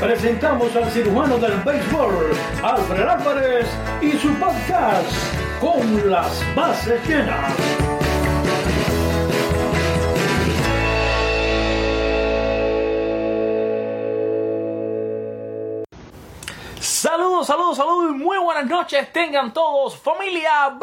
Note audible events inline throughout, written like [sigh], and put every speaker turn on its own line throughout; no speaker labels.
presentamos al cirujano del béisbol, Alfred Álvarez, y su podcast, Con las bases llenas.
Saludos, saludos, saludos y muy buenas noches tengan todos, familia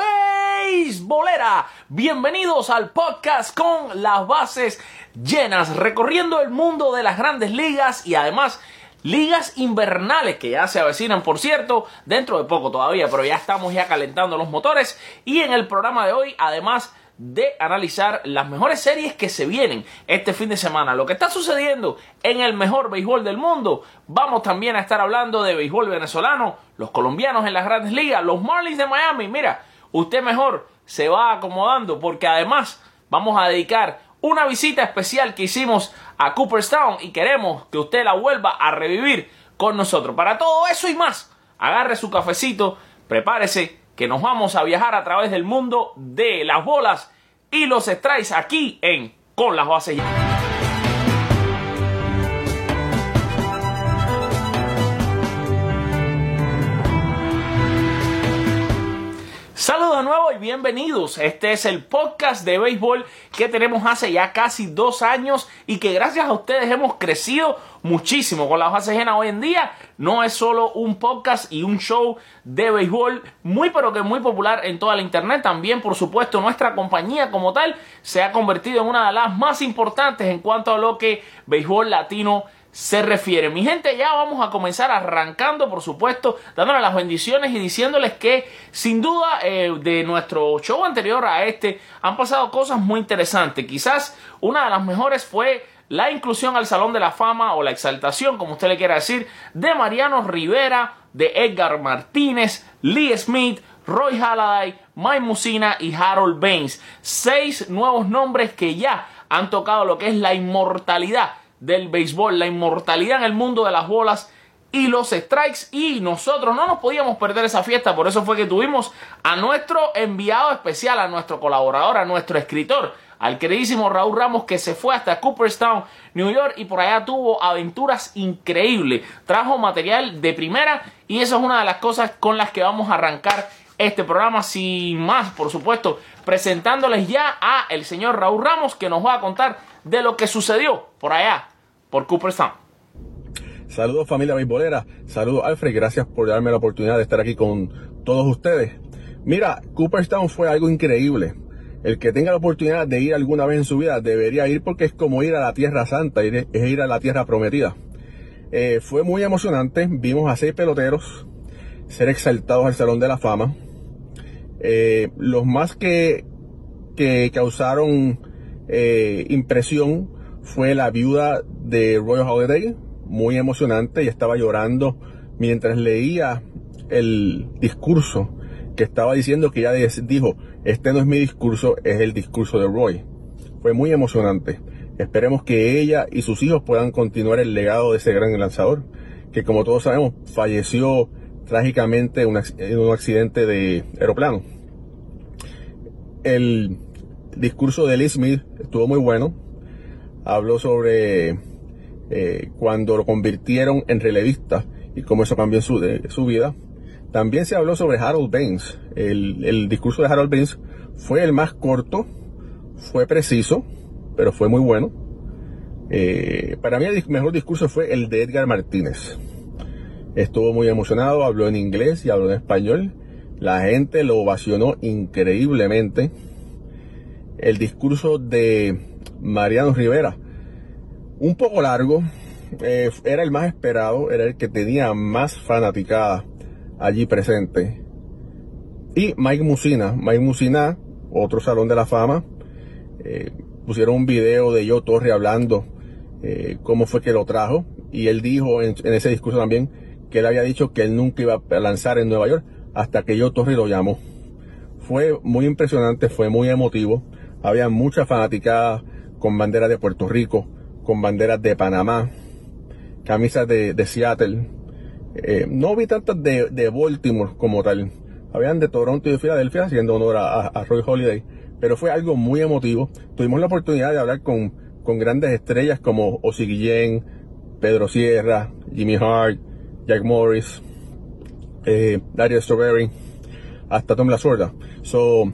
beisbolera. Bienvenidos al podcast con las bases llenas, recorriendo el mundo de las grandes ligas y además ligas invernales que ya se avecinan, por cierto, dentro de poco todavía, pero ya estamos ya calentando los motores y en el programa de hoy, además de analizar las mejores series que se vienen este fin de semana, lo que está sucediendo en el mejor béisbol del mundo. Vamos también a estar hablando de béisbol venezolano, los colombianos en las grandes ligas, los Marlins de Miami. Mira, usted mejor se va acomodando porque además vamos a dedicar una visita especial que hicimos a Cooperstown y queremos que usted la vuelva a revivir con nosotros. Para todo eso y más, agarre su cafecito, prepárese que nos vamos a viajar a través del mundo de las bolas y los strikes aquí en Con las bases nuevo y bienvenidos. Este es el podcast de béisbol que tenemos hace ya casi dos años y que gracias a ustedes hemos crecido muchísimo con la base llena hoy en día. No es solo un podcast y un show de béisbol muy pero que muy popular en toda la internet. También, por supuesto, nuestra compañía como tal se ha convertido en una de las más importantes en cuanto a lo que béisbol latino se refiere. Mi gente, ya vamos a comenzar arrancando, por supuesto, dándole las bendiciones y diciéndoles que sin duda eh, de nuestro show anterior a este han pasado cosas muy interesantes. Quizás una de las mejores fue la inclusión al Salón de la Fama o la exaltación, como usted le quiera decir, de Mariano Rivera, de Edgar Martínez, Lee Smith, Roy Halladay, Mike Musina y Harold Baines. Seis nuevos nombres que ya han tocado lo que es la inmortalidad del béisbol, la inmortalidad en el mundo de las bolas y los strikes y nosotros no nos podíamos perder esa fiesta, por eso fue que tuvimos a nuestro enviado especial, a nuestro colaborador, a nuestro escritor, al queridísimo Raúl Ramos que se fue hasta Cooperstown, New York y por allá tuvo aventuras increíbles, trajo material de primera y eso es una de las cosas con las que vamos a arrancar este programa. Sin más, por supuesto, presentándoles ya a el señor Raúl Ramos que nos va a contar de lo que sucedió por allá por Cooperstown.
Saludos familia beisbolera, saludos Alfred, gracias por darme la oportunidad de estar aquí con todos ustedes. Mira, Cooperstown fue algo increíble. El que tenga la oportunidad de ir alguna vez en su vida debería ir porque es como ir a la Tierra Santa, es ir a la Tierra Prometida. Eh, fue muy emocionante, vimos a seis peloteros ser exaltados al Salón de la Fama. Eh, los más que, que causaron eh, impresión fue la viuda de Royal Holiday, muy emocionante, y estaba llorando mientras leía el discurso que estaba diciendo que ella dijo, este no es mi discurso, es el discurso de Roy. Fue muy emocionante. Esperemos que ella y sus hijos puedan continuar el legado de ese gran lanzador, que como todos sabemos falleció trágicamente en un accidente de aeroplano. El discurso de Lee Smith estuvo muy bueno. Habló sobre eh, cuando lo convirtieron en relevista y cómo eso cambió su, su vida. También se habló sobre Harold Baines. El, el, discurso de Harold Baines fue el más corto, fue preciso, pero fue muy bueno. Eh, para mí el mejor discurso fue el de Edgar Martínez. Estuvo muy emocionado, habló en inglés y habló en español. La gente lo ovacionó increíblemente. El discurso de Mariano Rivera, un poco largo, eh, era el más esperado, era el que tenía más fanaticada allí presente. Y Mike Musina, Mike Musina, otro salón de la fama, eh, pusieron un video de Yo Torre hablando eh, cómo fue que lo trajo. Y él dijo en, ese discurso también que él había dicho que él nunca iba a lanzar en Nueva York hasta que Joe Torre lo llamó. Fue muy impresionante, fue muy emotivo. Había mucha fanaticada con banderas de Puerto Rico, con banderas de Panamá, camisas de, Seattle. Eh, no vi tantas de, de, Baltimore como tal. Habían de Toronto y de Filadelfia haciendo honor a, Roy Holiday. Pero fue algo muy emotivo. Tuvimos la oportunidad de hablar con, con grandes estrellas como Ozzy Guillén, Pedro Sierra, Jimmy Hart, Jack Morris, eh, Dario Strawberry, hasta Tom La Sorda. So,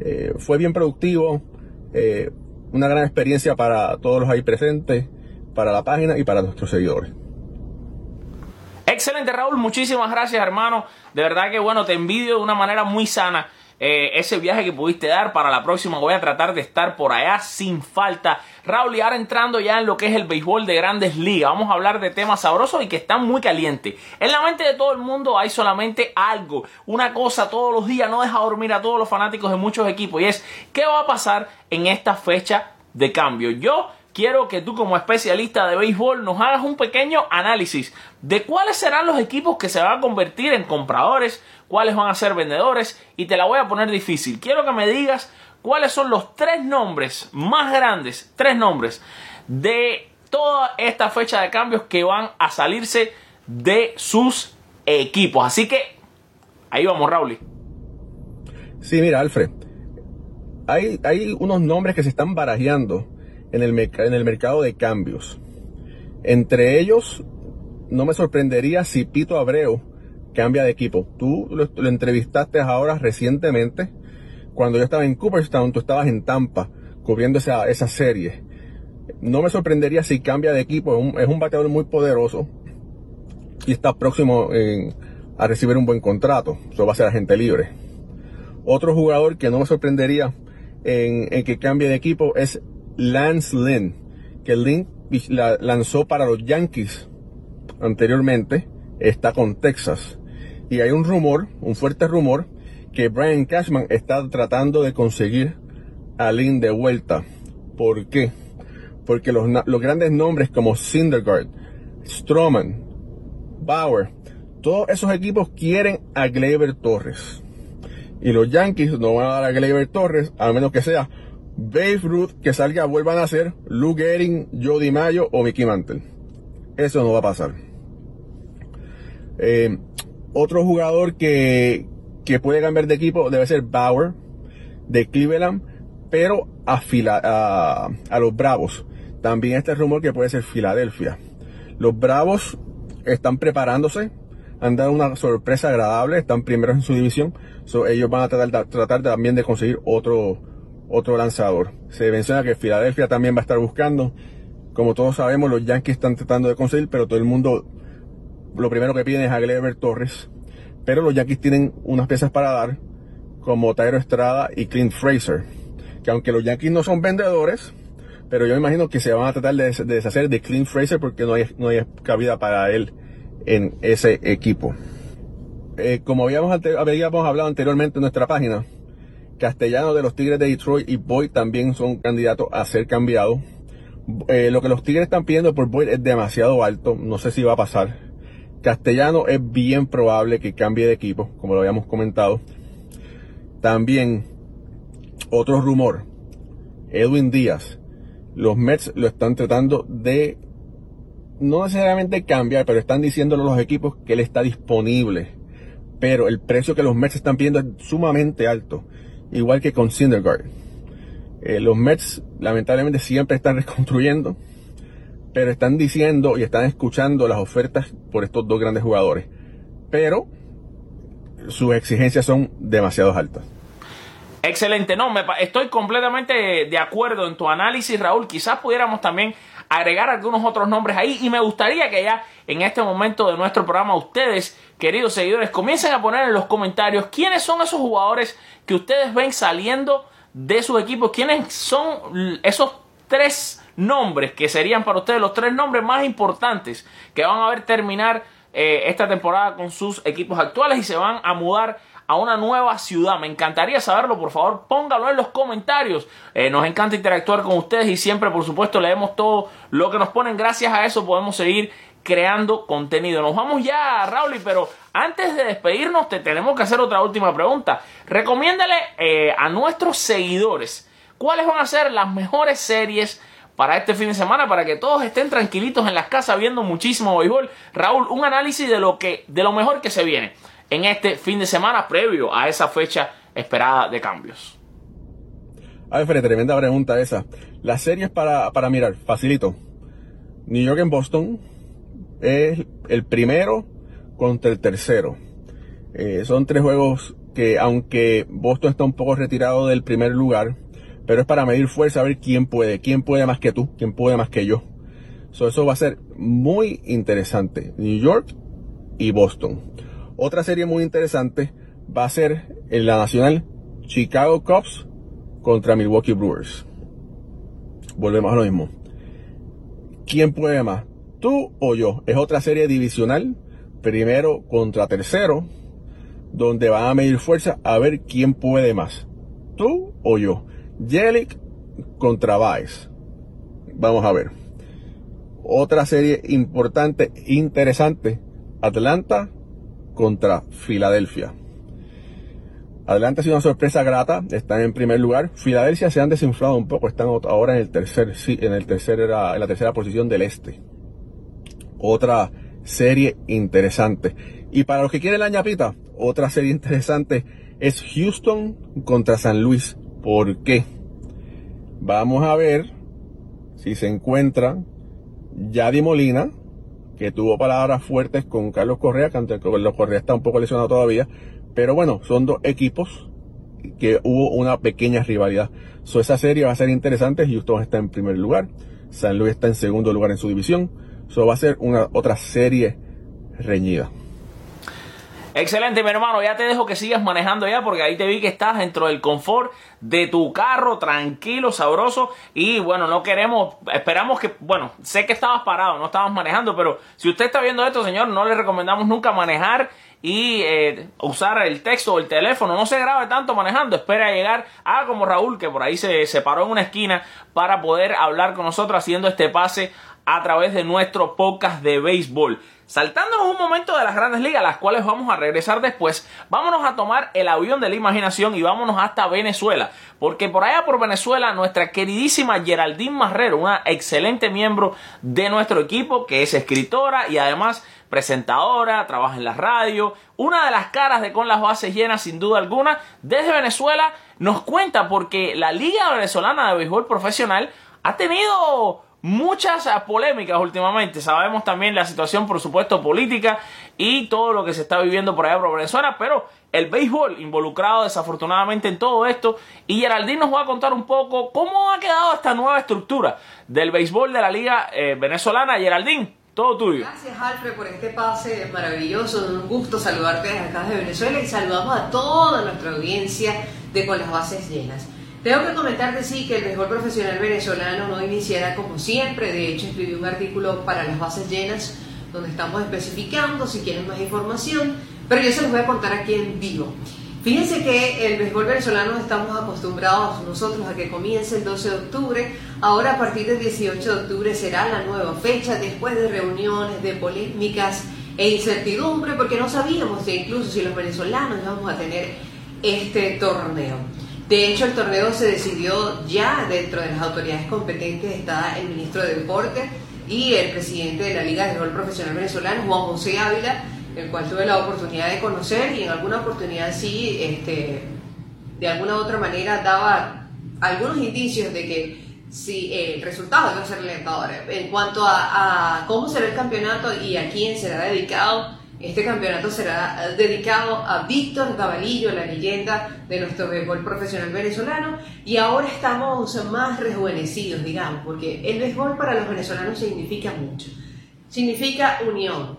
eh, fue bien productivo, eh, una gran experiencia para todos los ahí presentes, para la página y para nuestros seguidores.
Excelente Raúl, muchísimas gracias hermano. De verdad que bueno, te envidio de una manera muy sana eh, ese viaje que pudiste dar. Para la próxima voy a tratar de estar por allá sin falta. Raúl, y ahora entrando ya en lo que es el béisbol de grandes ligas, vamos a hablar de temas sabrosos y que están muy calientes. En la mente de todo el mundo hay solamente algo, una cosa todos los días, no deja dormir a todos los fanáticos de muchos equipos y es qué va a pasar en esta fecha de cambio. Yo quiero que tú como especialista de béisbol nos hagas un pequeño análisis de cuáles serán los equipos que se van a convertir en compradores, cuáles van a ser vendedores y te la voy a poner difícil. Quiero que me digas cuáles son los tres nombres más grandes, tres nombres de toda esta fecha de cambios que van a salirse de sus equipos. Así que ahí vamos, Raúl.
Sí, mira, Alfred. Hay, hay unos nombres que se están barajeando en el, en el mercado de cambios. Entre ellos, no me sorprendería si Pito Abreu cambia de equipo. Tú lo, entrevistaste ahora recientemente. Cuando yo estaba en Cooperstown, tú estabas en Tampa cubriendo esa, esa serie. No me sorprendería si cambia de equipo. Es un, bateador muy poderoso y está próximo a recibir un buen contrato. Eso va a ser agente libre. Otro jugador que no me sorprendería en, en que cambie de equipo es Lance Lynn, que Lynn la lanzó para los Yankees anteriormente, está con Texas. Y hay un rumor, un fuerte rumor, que Brian Cashman está tratando de conseguir a Lynn de vuelta. ¿Por qué? Porque los, los grandes nombres como Syndergaard, Stroman, Bauer, todos esos equipos quieren a Gleyber Torres. Y los Yankees no van a dar a Gleyber Torres, a menos que sea Babe Ruth que salga vuelvan a ser Luke Gehring, Jody Mayo o Mickey Mantle. Eso no va a pasar. Eh, otro jugador que, que, puede cambiar de equipo debe ser Bauer de Cleveland, pero a, a, los Bravos. También este rumor que puede ser Filadelfia. Los Bravos están preparándose, han dado una sorpresa agradable, están primeros en su división, ellos van a tratar también de conseguir otro otro lanzador. Se menciona que Filadelfia también va a estar buscando. Como todos sabemos, los Yankees están tratando de conseguir, pero todo el mundo lo primero que piden es a Gleyber Torres. Pero los Yankees tienen unas piezas para dar, como Tyro Estrada y Clint Fraser. Que aunque los Yankees no son vendedores, pero yo me imagino que se van a tratar de deshacer de Clint Fraser porque no hay, no hay cabida para él en ese equipo. Eh, como habíamos, habíamos hablado anteriormente en nuestra página, Castellano de los Tigres de Detroit y Boyd también son candidatos a ser cambiados. Eh, lo que los Tigres están pidiendo por Boyd es demasiado alto, no sé si va a pasar. Castellano es bien probable que cambie de equipo, como lo habíamos comentado. También, otro rumor, Edwin Díaz. Los Mets lo están tratando de, no necesariamente cambiar, pero están diciéndole a los equipos que él está disponible. Pero el precio que los Mets están pidiendo es sumamente alto igual que con Syndergaard. Eh, los Mets lamentablemente siempre están [laughs] reconstruyendo, pero están diciendo y están escuchando las ofertas por estos dos grandes jugadores. Pero sus exigencias son demasiado altas.
Excelente, no, me, estoy completamente de acuerdo en tu análisis, Raúl. Quizás pudiéramos también agregar algunos otros nombres ahí y me gustaría que ya en este momento de nuestro programa ustedes, queridos seguidores, comiencen a poner en los comentarios quiénes son esos jugadores que ustedes ven saliendo de sus equipos, quiénes son esos tres nombres que serían para ustedes los tres nombres más importantes que van a ver terminar eh, esta temporada con sus equipos actuales y se van a mudar a una nueva ciudad. Me encantaría saberlo, por favor, póngalo en los comentarios. Eh, nos encanta interactuar con ustedes y siempre, por supuesto, leemos todo lo que nos ponen. Gracias a eso podemos seguir creando contenido. Nos vamos ya, Raúl, pero antes de despedirnos te tenemos que hacer otra última pregunta. Recomiéndale eh, a nuestros seguidores cuáles van a ser las mejores series para este fin de semana para que todos estén tranquilitos en las casas viendo muchísimo béisbol. Raúl, un análisis de lo que de lo mejor que se viene en este fin de semana previo a esa fecha esperada de cambios.
Alfred, tremenda pregunta esa. Las series para, para mirar, facilito. New York en Boston es el primero contra el tercero. Eh, son tres juegos que aunque Boston está un poco retirado del primer lugar, pero es para medir fuerza, a ver quién puede, quién puede más que tú, quién puede más que yo. eso va a ser muy interesante. New York y Boston. Otra serie muy interesante va a ser en la nacional Chicago Cubs contra Milwaukee Brewers. Volvemos a lo mismo. ¿Quién puede más? ¿Tú o yo? Es otra serie divisional, primero contra tercero, donde van a medir fuerza a ver quién puede más. ¿Tú o yo? Jelic contra Vice. Vamos a ver. Otra serie importante, interesante. Atlanta contra Filadelfia. Atlanta ha sido una sorpresa grata, están en primer lugar. Filadelfia se han desinflado un poco, están ahora en el tercer, en el tercer, en la tercera posición del este. Otra serie interesante. Y para los que quieren la ñapita, otra serie interesante es Houston contra San Luis. ¿Por qué? Vamos a ver si se encuentra Yadi Molina, que tuvo palabras fuertes con Carlos Correa, que ante Carlos Correa está un poco lesionado todavía, pero bueno, son dos equipos que hubo una pequeña rivalidad. So, esa serie va a ser interesante. Houston está en primer lugar. San Luis está en segundo lugar en su división. Eso va a ser una otra serie reñida.
Excelente, mi hermano. Ya te dejo que sigas manejando ya porque ahí te vi que estás dentro del confort de tu carro, tranquilo, sabroso. Y bueno, no queremos, esperamos que, bueno, sé que estabas parado, no estabas manejando, pero si usted está viendo esto, señor, no le recomendamos nunca manejar y eh, usar el texto o el teléfono. No se grabe tanto manejando. Espera a llegar. a como Raúl, que por ahí se, se paró en una esquina para poder hablar con nosotros haciendo este pase a través de nuestro podcast de béisbol. Saltándonos un momento de las grandes ligas, las cuales vamos a regresar después, vámonos a tomar el avión de la imaginación y vámonos hasta Venezuela. Porque por allá por Venezuela, nuestra queridísima Geraldine Marrero, una excelente miembro de nuestro equipo, que es escritora y además presentadora, trabaja en la radio, una de las caras de Con las Bases Llenas sin duda alguna, desde Venezuela nos cuenta porque la Liga Venezolana de Béisbol Profesional ha tenido muchas polémicas últimamente. Sabemos también la situación, por supuesto, política y todo lo que se está viviendo por allá por Venezuela, pero el béisbol involucrado desafortunadamente en todo esto. Y Geraldine nos va a contar un poco cómo ha quedado esta nueva estructura del béisbol de la Liga eh, Venezolana. Geraldine, todo tuyo.
Gracias, Alfred, por este pase maravilloso. Un gusto saludarte desde acá de Venezuela y saludamos a toda nuestra audiencia de Con las Bases Llenas. Tengo que comentarte, sí, que el mejor profesional venezolano no iniciará como siempre. De hecho, escribí un artículo para las bases llenas donde estamos especificando si quieren más información, pero yo se los voy a contar aquí en vivo. Fíjense que el béisbol venezolano estamos acostumbrados nosotros a que comience el 12 de octubre. Ahora a partir del 18 de octubre será la nueva fecha después de reuniones, de polémicas e incertidumbre porque no sabíamos incluso si los venezolanos íbamos a tener este torneo. De hecho, el torneo se decidió ya dentro de las autoridades competentes, está el ministro de Deporte y el presidente de la Liga de Béisbol Profesional Venezolano, Juan José Ávila, el cual tuve la oportunidad de conocer y en alguna oportunidad sí, este, de alguna u otra manera daba algunos indicios de que si el resultado iba a ser alentador. En cuanto a, a cómo será el campeonato y a quién será dedicado, este campeonato será dedicado a Víctor Cabalillo, la leyenda de nuestro béisbol profesional venezolano, y ahora estamos más rejuvenecidos, digamos, porque el béisbol para los venezolanos significa mucho. Significa unión,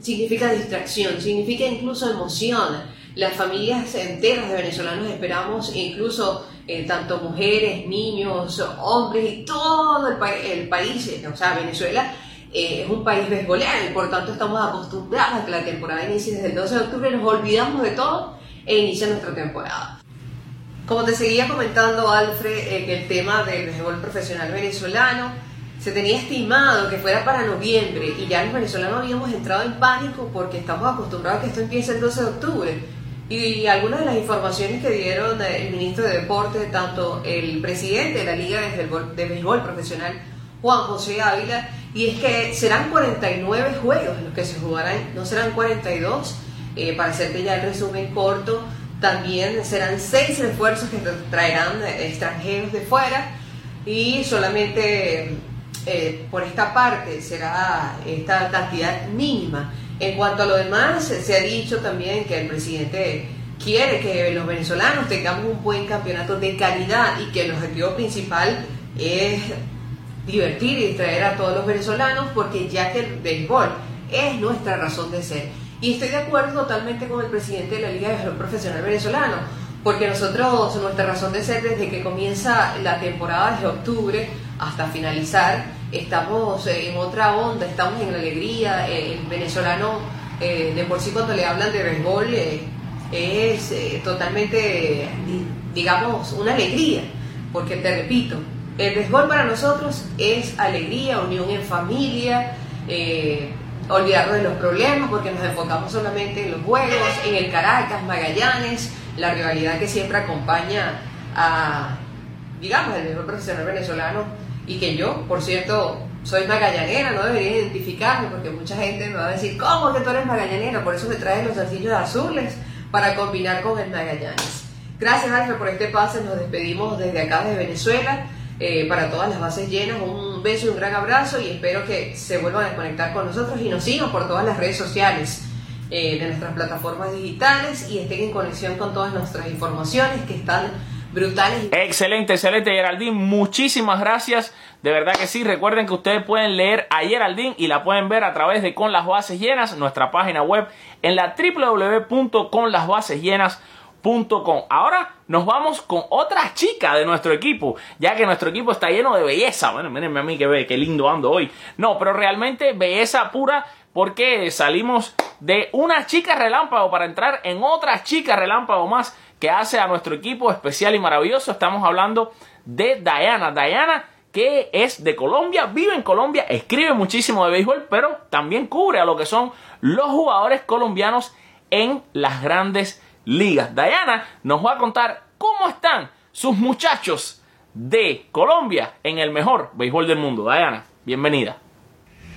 significa distracción, significa incluso emoción. Las familias enteras de venezolanos esperamos, incluso eh, tanto mujeres, niños, hombres y todo el, el país, o sea, Venezuela, eh, es un país beisbolero y por tanto estamos acostumbrados a que la temporada inicie desde el 12 de octubre, nos olvidamos de todo e inicia nuestra temporada. Como te seguía comentando, Alfred, en el tema del béisbol profesional venezolano, se tenía estimado que fuera para noviembre y ya los venezolanos habíamos entrado en pánico porque estamos acostumbrados a que esto empiece el 12 de octubre. Y, algunas de las informaciones que dieron el ministro de Deportes, tanto el presidente de la Liga de Béisbol Profesional, Juan José Ávila, y es que serán 49 juegos los que se jugarán, no serán 42, eh, para hacerte ya el resumen corto, también serán seis refuerzos que traerán extranjeros de fuera y solamente eh, por esta parte será esta cantidad mínima. En cuanto a lo demás, se ha dicho también que el presidente quiere que los venezolanos tengamos un buen campeonato de calidad y que el objetivo principal es divertir y distraer a todos los venezolanos porque ya que el béisbol es nuestra razón de ser. Y estoy de acuerdo totalmente con el presidente de la Liga de Béisbol Profesional Venezolano, porque nosotros, nuestra razón de ser desde que comienza la temporada desde octubre hasta finalizar, estamos en otra onda, estamos en la alegría, el venezolano eh, de por sí cuando le hablan de béisbol eh, es eh, totalmente, digamos, una alegría, porque te repito, el béisbol para nosotros es alegría, unión en familia, eh, olvidarnos de los problemas porque nos enfocamos solamente en los juegos, en el Caracas, Magallanes, la rivalidad que siempre acompaña a, digamos, el mejor profesional venezolano y que yo, por cierto, soy magallanera, no debería identificarme porque mucha gente me va a decir, ¿cómo que tú eres magallanera? Por eso me traes los zarcillos azules para combinar con el Magallanes. Gracias, Alfred, por este pase. Nos despedimos desde acá, de Venezuela. Eh, para todas las bases llenas. Un beso y un gran abrazo y espero que se vuelvan a conectar con nosotros y nos sigan por todas las redes sociales eh, de nuestras plataformas digitales y estén en conexión con todas nuestras informaciones que están brutales.
Excelente, excelente Geraldine, muchísimas gracias. De verdad que sí, recuerden que ustedes pueden leer a Geraldine y la pueden ver a través de Con las Bases Llenas, nuestra página web en la www.conlasbasesllenas.com Ahora nos vamos con otra chica de nuestro equipo, ya que nuestro equipo está lleno de belleza. Bueno, mírenme a mí que lindo ando hoy. No, pero realmente belleza pura porque salimos de una chica relámpago para entrar en otra chica relámpago más que hace a nuestro equipo especial y maravilloso. Estamos hablando de Diana. Diana que es de Colombia, vive en Colombia, escribe muchísimo de béisbol, pero también cubre a lo que son los jugadores colombianos en las grandes ligas. Diana nos va a contar cómo están sus muchachos de Colombia en el mejor béisbol del mundo. Diana, bienvenida.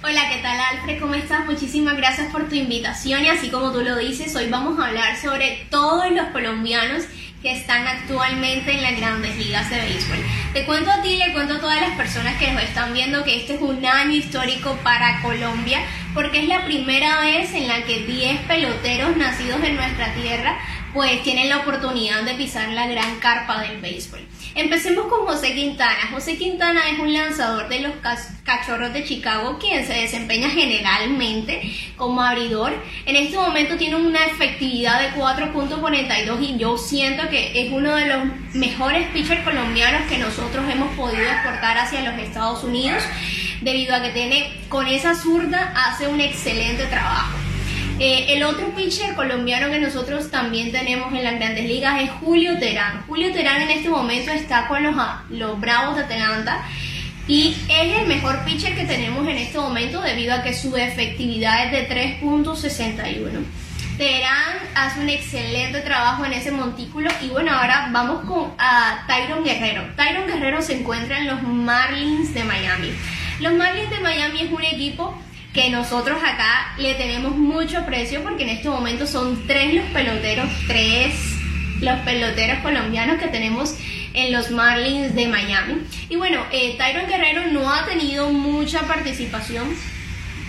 Hola, ¿qué tal Alfred? ¿Cómo estás? Muchísimas gracias por tu invitación y así como tú lo dices, hoy vamos a hablar sobre todos los colombianos que están actualmente en las grandes ligas de béisbol. Te cuento a ti le cuento a todas las personas que nos están viendo que este es un año histórico para Colombia porque es la primera vez en la que 10 peloteros nacidos en nuestra tierra pues tienen la oportunidad de pisar la gran carpa del béisbol. Empecemos con José Quintana. José Quintana es un lanzador de los Cachorros de Chicago quien se desempeña generalmente como abridor. En este momento tiene una efectividad de 4.42 y yo siento que es uno de los mejores pitchers colombianos que nosotros hemos podido exportar hacia los Estados Unidos debido a que tiene con esa zurda hace un excelente trabajo. Eh, el otro pitcher colombiano que nosotros también tenemos en las grandes ligas es Julio Terán. Julio Terán en este momento está con los, ah, los Bravos de Atlanta y es el mejor pitcher que tenemos en este momento debido a que su efectividad es de 3.61. Terán hace un excelente trabajo en ese montículo y bueno, ahora vamos con a Tyron Guerrero. Tyron Guerrero se encuentra en los Marlins de Miami. Los Marlins de Miami es un equipo que nosotros acá le tenemos mucho precio porque en este momento son tres los peloteros, tres los peloteros colombianos que tenemos en los Marlins de Miami. Y bueno, eh, Tyron Guerrero no ha tenido mucha participación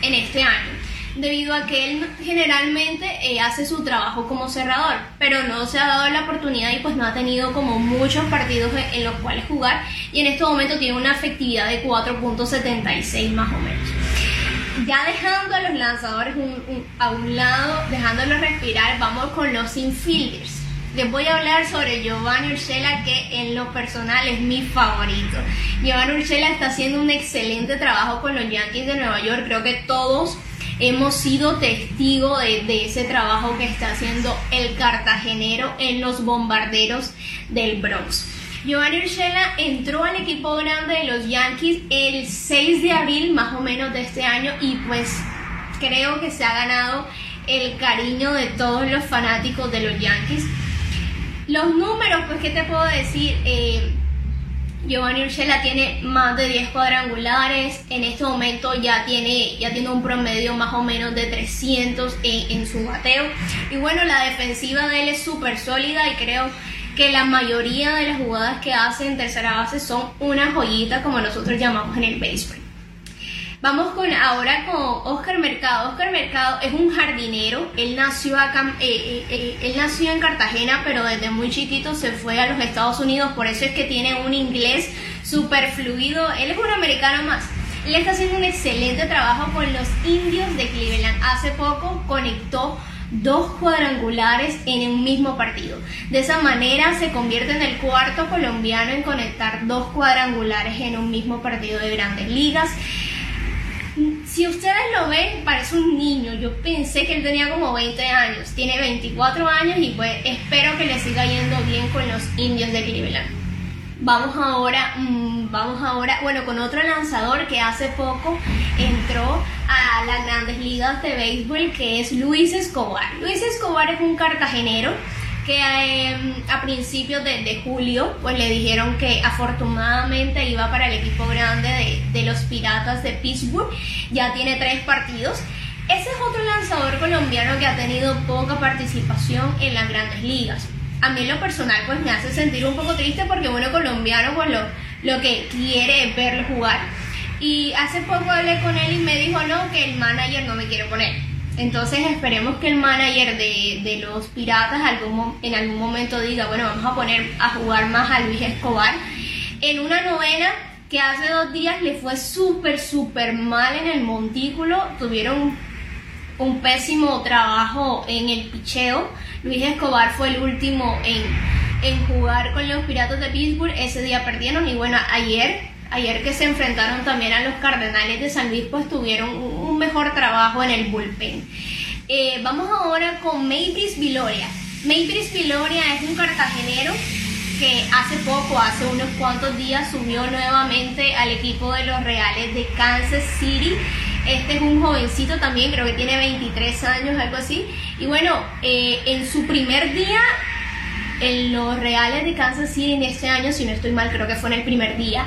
en este año debido a que él generalmente eh, hace su trabajo como cerrador, pero no se ha dado la oportunidad y pues no ha tenido como muchos partidos en los cuales jugar y en este momento tiene una efectividad de 4.76 más o menos ya dejando a los lanzadores a un lado, dejándolos respirar, vamos con los infielders. Les voy a hablar sobre Giovanni Urshela, que en lo personal es mi favorito. Giovanni Urshela está haciendo un excelente trabajo con los Yankees de Nueva York. Creo que todos hemos sido testigos de, de, ese trabajo que está haciendo el cartagenero en los bombarderos del Bronx. Giovanni Urshela entró al equipo grande de los Yankees el 6 de abril más o menos de este año y pues creo que se ha ganado el cariño de todos los fanáticos de los Yankees. Los números, pues, ¿qué te puedo decir? Eh, Giovanni Urshela tiene más de 10 cuadrangulares, en este momento ya tiene, ya tiene un promedio más o menos de 300 en, su bateo. Y bueno, la defensiva de él es súper sólida y creo que la mayoría de las jugadas que hace en tercera base son una joyita como nosotros llamamos en el béisbol. Vamos con ahora con Oscar Mercado. Oscar Mercado es un jardinero. Él nació eh, eh, eh, él nació en Cartagena, pero desde muy chiquito se fue a los Estados Unidos. Por eso es que tiene un inglés súper fluido. Él es un americano más. Él está haciendo un excelente trabajo con los indios de Cleveland. Hace poco conectó dos cuadrangulares en un mismo partido. De esa manera se convierte en el cuarto colombiano en conectar dos cuadrangulares en un mismo partido de grandes ligas. Si ustedes lo ven, parece un niño. Yo pensé que él tenía como 20 años. Tiene 24 años y pues espero que le siga yendo bien con los indios de Cleveland. Vamos ahora, mm, vamos ahora, bueno, con otro lanzador que hace poco entró a las grandes ligas de béisbol, que es Luis Escobar. Luis Escobar es un cartagenero que em, a principios de, julio pues le dijeron que afortunadamente iba para el equipo grande de, los Piratas de Pittsburgh. Ya tiene tres partidos. Ese es otro lanzador colombiano que ha tenido poca participación en las grandes ligas a mí lo personal pues me hace sentir un poco triste porque uno colombiano pues lo, lo que quiere verlo jugar. Y hace poco hablé con él y me dijo no, que el manager no me quiere poner. Entonces esperemos que el manager de, de los piratas algún, en algún momento diga, bueno, vamos a poner a jugar más a Luis Escobar. En una novena que hace dos días le fue súper, súper mal en el montículo, tuvieron un pésimo trabajo en el picheo Luis Escobar fue el último en, en jugar con los Piratas de Pittsburgh. Ese día perdieron y bueno, ayer, ayer que se enfrentaron también a los Cardenales de San Luis, pues tuvieron un mejor trabajo en el bullpen. Eh, vamos ahora con Mavis Viloria. Mavis Viloria es un cartagenero que hace poco, hace unos cuantos días, subió nuevamente al equipo de los Reales de Kansas City. Este es un jovencito también, creo que tiene 23 años, algo así. Y bueno, eh, en su primer día en los Reales de Kansas City en este año, si no estoy mal, creo que fue en el primer día,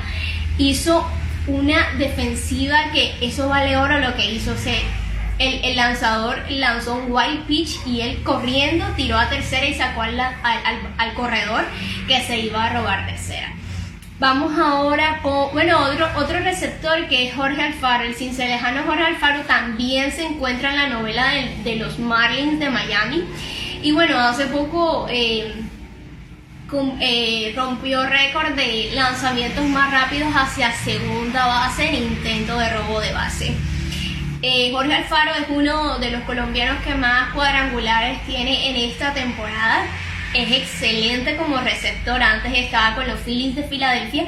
hizo una defensiva que eso vale oro lo que hizo. se el, lanzador lanzó un wild pitch y él corriendo tiró a tercera y sacó al, al, corredor que se iba a robar tercera. Vamos ahora con, bueno, otro, otro receptor que es Jorge Alfaro. El cincelejano Jorge Alfaro también se encuentra en la novela de, los Marlins de Miami. Y bueno, hace poco eh, eh, rompió récord de lanzamientos más rápidos hacia segunda base en intento de robo de base. Eh, Jorge Alfaro es uno de los colombianos que más cuadrangulares tiene en esta temporada es excelente como receptor. Antes estaba con los Phillies de Filadelfia.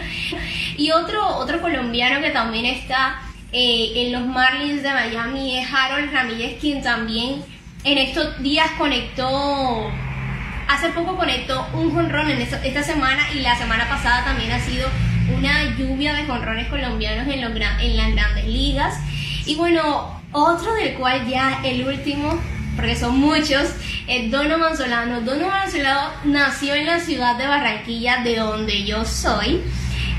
Y otro, otro colombiano que también está eh, en los Marlins de Miami es Harold Ramírez, quien también en estos días conectó, hace poco conectó un jonrón en esta semana y la semana pasada también ha sido una lluvia de jonrones colombianos en, las grandes ligas. Y bueno, otro del cual ya el último porque son muchos, es Donovan Solano. Donovan Solano nació en la ciudad de Barranquilla, de donde yo soy,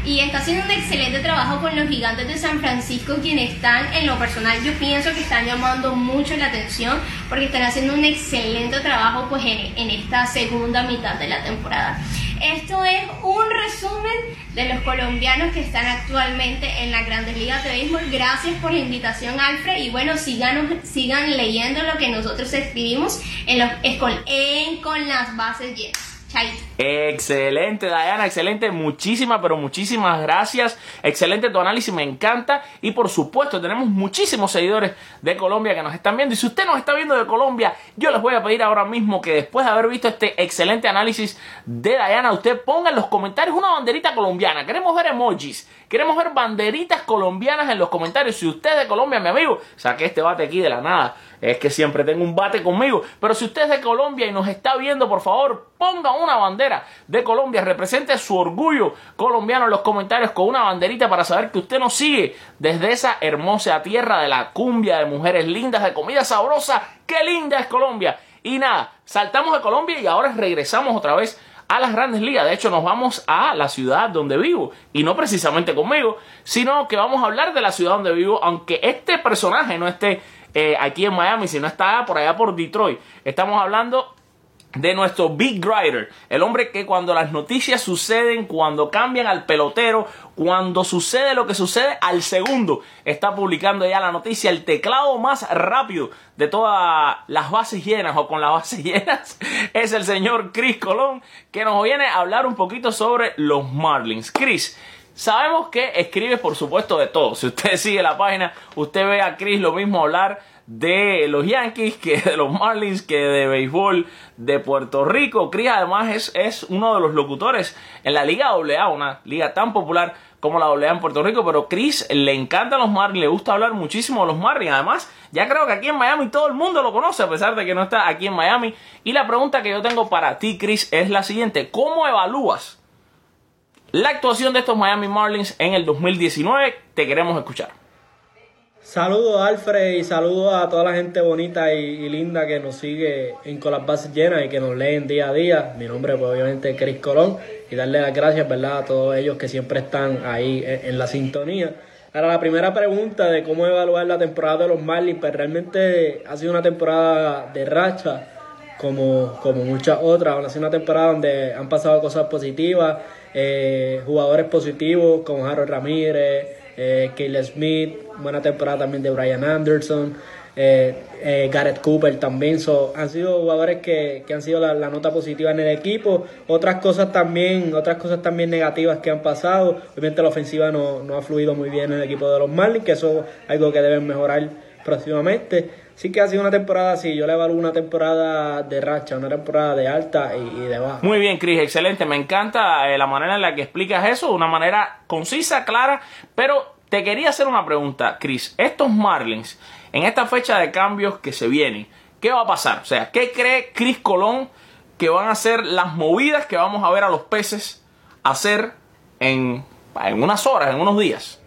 y está haciendo un excelente trabajo con los gigantes de San Francisco, quienes están, en lo personal, yo pienso que están llamando mucho la atención, porque están haciendo un excelente trabajo pues, en, en esta segunda mitad de la temporada. Esto es un resumen de los colombianos que están actualmente en las grandes ligas de béisbol. Gracias por la invitación, Alfred. Y bueno, sigan, sigan leyendo lo que nosotros escribimos en, los, las bases llenas.
Excelente, Diana, excelente. Muchísimas, pero muchísimas gracias. Excelente tu análisis, me encanta. Y por supuesto, tenemos muchísimos seguidores de Colombia que nos están viendo. Y si usted nos está viendo de Colombia, yo les voy a pedir ahora mismo que después de haber visto este excelente análisis de Diana, usted ponga en los comentarios una banderita colombiana. Queremos ver emojis, queremos ver banderitas colombianas en los comentarios. Si usted es de Colombia, mi amigo, saque este bate aquí de la nada es que siempre tengo un bate conmigo. Pero si usted es de Colombia y nos está viendo, por favor, ponga una bandera de Colombia, represente su orgullo colombiano en los comentarios con una banderita para saber que usted nos sigue desde esa hermosa tierra de la cumbia, de mujeres lindas, de comida sabrosa. ¡Qué linda es Colombia! Y nada, saltamos de Colombia y ahora regresamos otra vez a las grandes ligas. De hecho, nos vamos a la ciudad donde vivo. Y no precisamente conmigo, sino que vamos a hablar de la ciudad donde vivo, aunque este personaje no esté eh, aquí en Miami, sino está por allá por Detroit. Estamos hablando de nuestro Big Grider, el hombre que cuando las noticias suceden, cuando cambian al pelotero, cuando sucede lo que sucede al segundo, está publicando ya la noticia, el teclado más rápido de todas las bases llenas o con las bases [laughs] llenas, es el señor Chris Colón, que nos viene a hablar un poquito sobre los Marlins. Chris, sabemos que escribe por supuesto de todo. Si usted [laughs] sigue la página, usted ve a Chris lo mismo hablar de los Yankees, que de los Marlins, que de béisbol de Puerto Rico. Chris además es, es uno de los locutores en la Liga AA, una liga tan popular como la AA en Puerto Rico, pero Chris le encantan los Marlins, le gusta hablar muchísimo de los Marlins. Además, ya creo que aquí en Miami todo el mundo lo conoce, a pesar de que no está aquí en Miami. Y la pregunta que yo tengo para ti, Chris, es la siguiente. ¿Cómo evalúas la actuación de estos Miami Marlins en el 2019? Te queremos escuchar.
Saludos Alfred y saludos a toda la gente bonita y, linda que nos sigue en Con las Bases Llenas y que nos leen día a día. Mi nombre pues obviamente es Chris Colón y darle las gracias ¿verdad? a todos ellos que siempre están ahí en, la sintonía. Ahora la primera pregunta de cómo evaluar la temporada de los Marlins, pues realmente ha sido una temporada de racha como, como muchas otras. Ha sido una temporada donde han pasado cosas positivas, eh, jugadores positivos como Harold Ramírez eh, Smith, buena temporada también de Brian Anderson, eh, eh, Cooper también. han sido jugadores que, han sido la, nota positiva en el equipo. Otras cosas también, otras cosas también negativas que han pasado. Obviamente la ofensiva no, no ha fluido muy bien en el equipo de los Marlins, que eso es algo que deben mejorar próximamente. Sí que ha sido una temporada así, yo le evalúo una temporada de racha, una temporada de alta y, de baja.
Muy bien, Chris, excelente. Me encanta eh, la manera en la que explicas eso, una manera concisa, clara, pero te quería hacer una pregunta, Chris. Estos Marlins, en esta fecha de cambios que se vienen, ¿qué va a pasar? O sea, ¿qué cree Chris Colón que van a ser las movidas que vamos a ver a los peces hacer en, en unas horas, en unos días?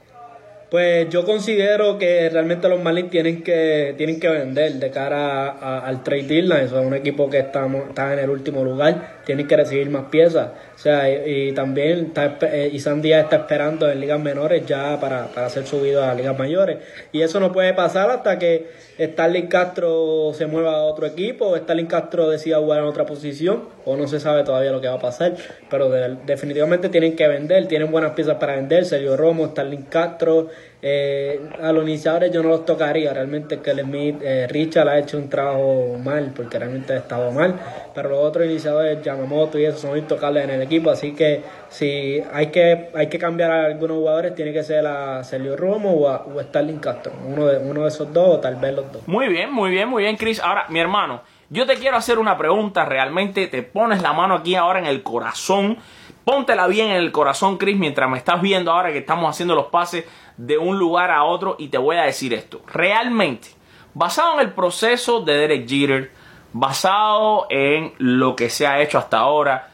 Pues yo considero que realmente los Marlins tienen que tienen que vender de cara al trade deadline. es un equipo que está, está en el último lugar, tienen que recibir más piezas. O sea, y, también está, eh, Isan Díaz está esperando en ligas menores ya para, para ser subido a ligas mayores. Y eso no puede pasar hasta que Starling Castro se mueva a otro equipo, Starling Castro decida jugar en otra posición, o no se sabe todavía lo que va a pasar, pero definitivamente tienen que vender, tienen buenas piezas para vender, Sergio Romo, Starling Castro, eh, a los iniciadores yo no los tocaría, realmente que Smith, eh, Richard ha hecho un trabajo mal, porque realmente ha estado mal, pero los otros iniciadores, Yamamoto y eso, son intocables en el equipo, así que si hay que hay que cambiar a algunos jugadores, tiene que ser a Sergio Romo o a, o Starling Castro, uno de, uno de esos dos o tal vez los dos.
Muy bien, muy bien, muy bien, Chris. Ahora, mi hermano, yo te quiero hacer una pregunta, realmente te pones la mano aquí ahora en el corazón Póntela bien en el corazón, Chris, mientras me estás viendo ahora que estamos haciendo los pases de un lugar a otro y te voy a decir esto. Realmente, basado en el proceso de Derek Jeter, basado en lo que se ha hecho hasta ahora,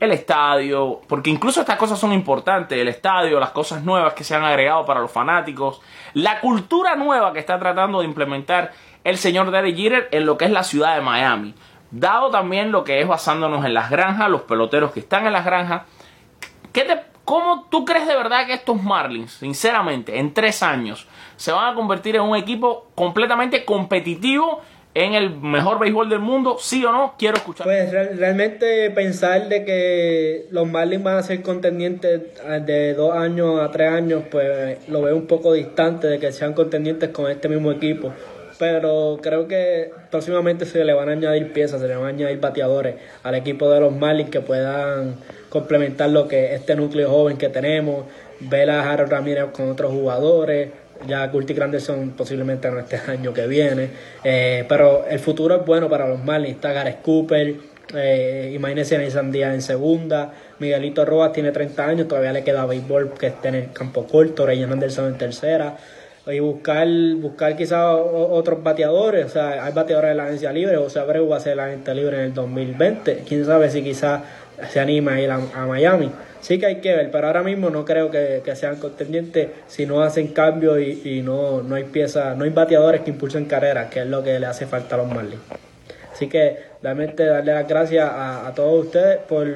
el estadio, porque incluso estas cosas son importantes, el estadio, las cosas nuevas que se han agregado para los fanáticos, la cultura nueva que está tratando de implementar el señor Derek Jeter en lo que es la ciudad de Miami. Dado también lo que es basándonos en las granjas, los peloteros que están en las granjas, ¿Cómo tú crees de verdad que estos Marlins, sinceramente, en tres años, se van a convertir en un equipo completamente competitivo en el mejor béisbol del mundo? ¿Sí o no? Quiero escuchar.
Pues realmente pensar de que los Marlins van a ser contendientes de dos años a tres años, pues lo veo un poco distante de que sean contendientes con este mismo equipo pero creo que próximamente se le van a añadir piezas, se le van a añadir bateadores al equipo de los Marlins que puedan complementar lo que este núcleo joven que tenemos, ver a Harold Ramírez con otros jugadores, ya Curtis Granderson posiblemente no este año que viene, eh, pero el futuro es bueno para los Marlins, está Gareth Cooper, eh, imagínense a Sandía en segunda, Miguelito Rojas tiene 30 años, todavía le queda béisbol que está en el campo corto, Ryan Anderson en tercera, y buscar buscar quizás otros bateadores, o sea, hay bateadores de la agencia libre, o sea, Abreu va a ser la agencia libre en el 2020, quién sabe si quizás se anima a ir a, Miami. Sí que hay que ver, pero ahora mismo no creo que, sean contendientes si no hacen cambio y, no, no hay piezas, no hay bateadores que impulsen carreras, que es lo que le hace falta a los Marlins. Así que realmente darle las gracias a, todos ustedes por,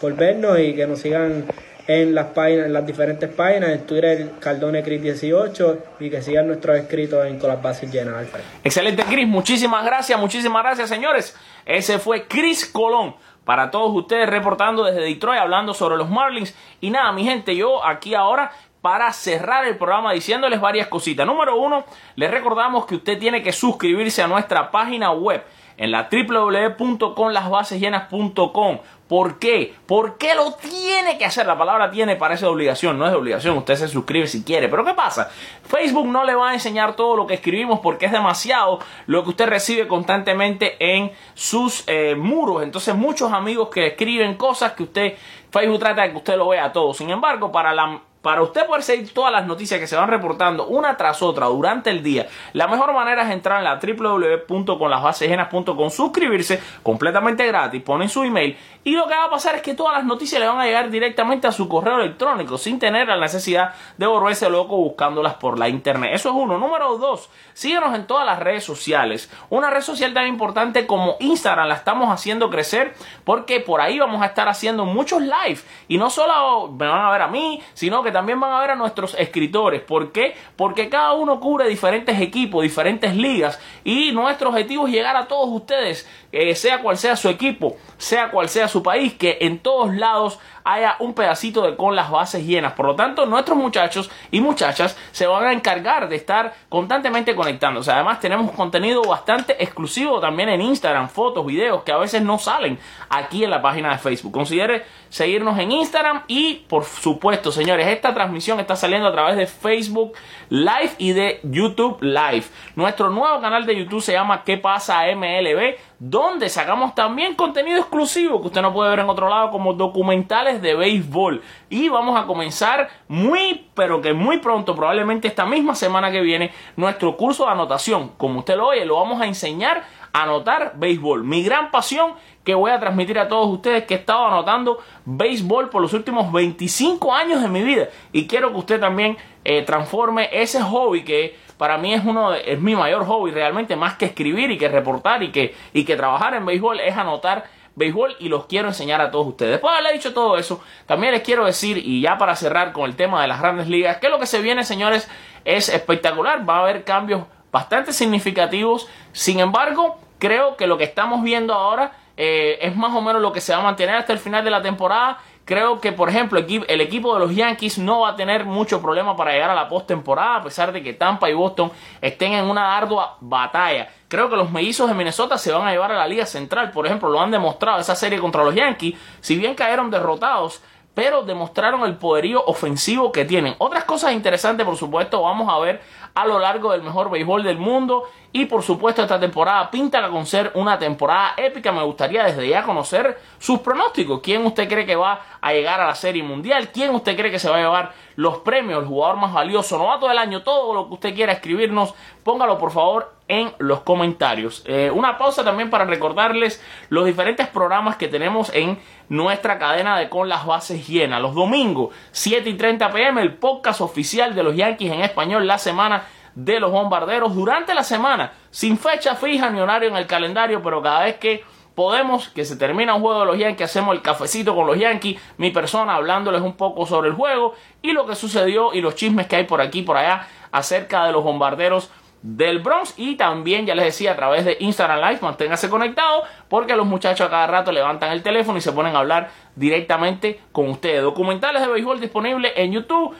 por vernos y que nos sigan en las páginas, en las diferentes páginas, en Twitter Cardone Cris 18 y que sigan nuestros escritos en bases llenas, Alfred.
Excelente, Cris, muchísimas gracias, muchísimas gracias, señores. Ese fue Cris Colón. Para todos ustedes reportando desde Detroit, hablando sobre los Marlins. Y nada, mi gente, yo aquí ahora para cerrar el programa diciéndoles varias cositas. Número uno, les recordamos que usted tiene que suscribirse a nuestra página web en la www.conlasbasesllenas.com. ¿Por qué? ¿Por qué lo tiene que hacer? La palabra tiene parece obligación, no es obligación. Usted se suscribe si quiere. Pero ¿qué pasa? Facebook no le va a enseñar todo lo que escribimos porque es demasiado lo que usted recibe constantemente en sus eh, muros. Entonces muchos amigos que escriben cosas que usted, Facebook trata de que usted lo vea todo. Sin embargo, para la para usted poder seguir todas las noticias que se van reportando una tras otra durante el día, la mejor manera es entrar en la www.conlasbasejenas.com, suscribirse completamente gratis, ponen su email y lo que va a pasar es que todas las noticias le van a llegar directamente a su correo electrónico sin tener la necesidad de volverse loco buscándolas por la internet. Eso es uno. Número dos, síguenos en todas las redes sociales. Una red social tan importante como Instagram la estamos haciendo crecer porque por ahí vamos a estar haciendo muchos live y no solo me van a ver a mí, sino que también van a ver a nuestros escritores. ¿Por qué? Porque cada uno cubre diferentes equipos, diferentes ligas y nuestro objetivo es llegar a todos ustedes, eh, sea cual sea su equipo, sea cual sea su país, que en todos lados haya un pedacito de con las bases llenas. Por lo tanto, nuestros muchachos y muchachas se van a encargar de estar constantemente conectándose. Además, tenemos contenido bastante exclusivo también en Instagram, fotos, videos que a veces no salen aquí en la página de Facebook. Considere seguirnos en Instagram y, por supuesto, señores, esta transmisión está saliendo a través de Facebook Live y de YouTube Live. Nuestro nuevo canal de YouTube se llama ¿Qué pasa MLB? donde sacamos también contenido exclusivo que usted no puede ver en otro lado como documentales de béisbol. Y vamos a comenzar muy, pero que muy pronto, probablemente esta misma semana que viene, nuestro curso de anotación. Como usted lo oye, lo vamos a enseñar a anotar béisbol. Mi gran pasión que voy a transmitir a todos ustedes que he estado anotando béisbol por los últimos 25 años de mi vida. Y quiero que usted también eh, transforme ese hobby que para mí es uno es mi mayor hobby realmente más que escribir y que reportar y que y que trabajar en béisbol es anotar béisbol y los quiero enseñar a todos ustedes. Después de haberle dicho todo eso, también les quiero decir, y ya para cerrar con el tema de las grandes ligas, que lo que se viene, señores, es espectacular. Va a haber cambios bastante significativos. Sin embargo, creo que lo que estamos viendo ahora eh, es más o menos lo que se va a mantener hasta el final de la temporada Creo que, por ejemplo, el equipo de los Yankees no va a tener mucho problema para llegar a la postemporada, a pesar de que Tampa y Boston estén en una ardua batalla. Creo que los mellizos de Minnesota se van a llevar a la Liga Central, por ejemplo, lo han demostrado esa serie contra los Yankees. Si bien cayeron derrotados, pero demostraron el poderío ofensivo que tienen. Otras cosas interesantes, por supuesto, vamos a ver a lo largo del mejor béisbol del mundo. Y por supuesto, esta temporada pinta con ser una temporada épica. Me gustaría desde ya conocer sus pronósticos. ¿Quién usted cree que va a llegar a la Serie Mundial? ¿Quién usted cree que se va a llevar los premios? El jugador más valioso, novato del año, todo lo que usted quiera escribirnos, póngalo por favor en los comentarios. Eh, una pausa también para recordarles los diferentes programas que tenemos en nuestra cadena de Con las Bases Llenas. Los domingos, 7 y 30 pm, el podcast oficial de los Yankees en español, la semana de los bombarderos durante la semana, sin fecha fija ni horario en el calendario, pero cada vez que podemos, que se termina un juego de los Yankees, hacemos el cafecito con los Yankees, mi persona hablándoles un poco sobre el juego y lo que sucedió y los chismes que hay por aquí y por allá acerca de los bombarderos del Bronx. Y también ya les decía a través de Instagram Live manténgase conectado porque los muchachos a cada rato levantan el teléfono y se ponen a hablar directamente con ustedes. Documentales de béisbol disponibles en YouTube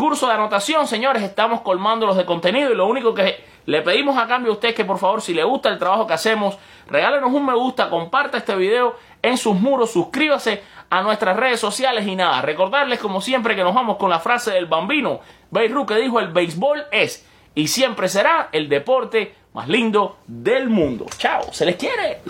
curso de anotación señores estamos colmándolos de contenido y lo único que le pedimos a cambio a ustedes que por favor si le gusta el trabajo que hacemos regálenos un me gusta comparta este video en sus muros suscríbase a nuestras redes sociales y nada recordarles como siempre que nos vamos con la frase del bambino Beirut que dijo el béisbol es y siempre será el deporte más lindo del mundo. Chao, se les quiere.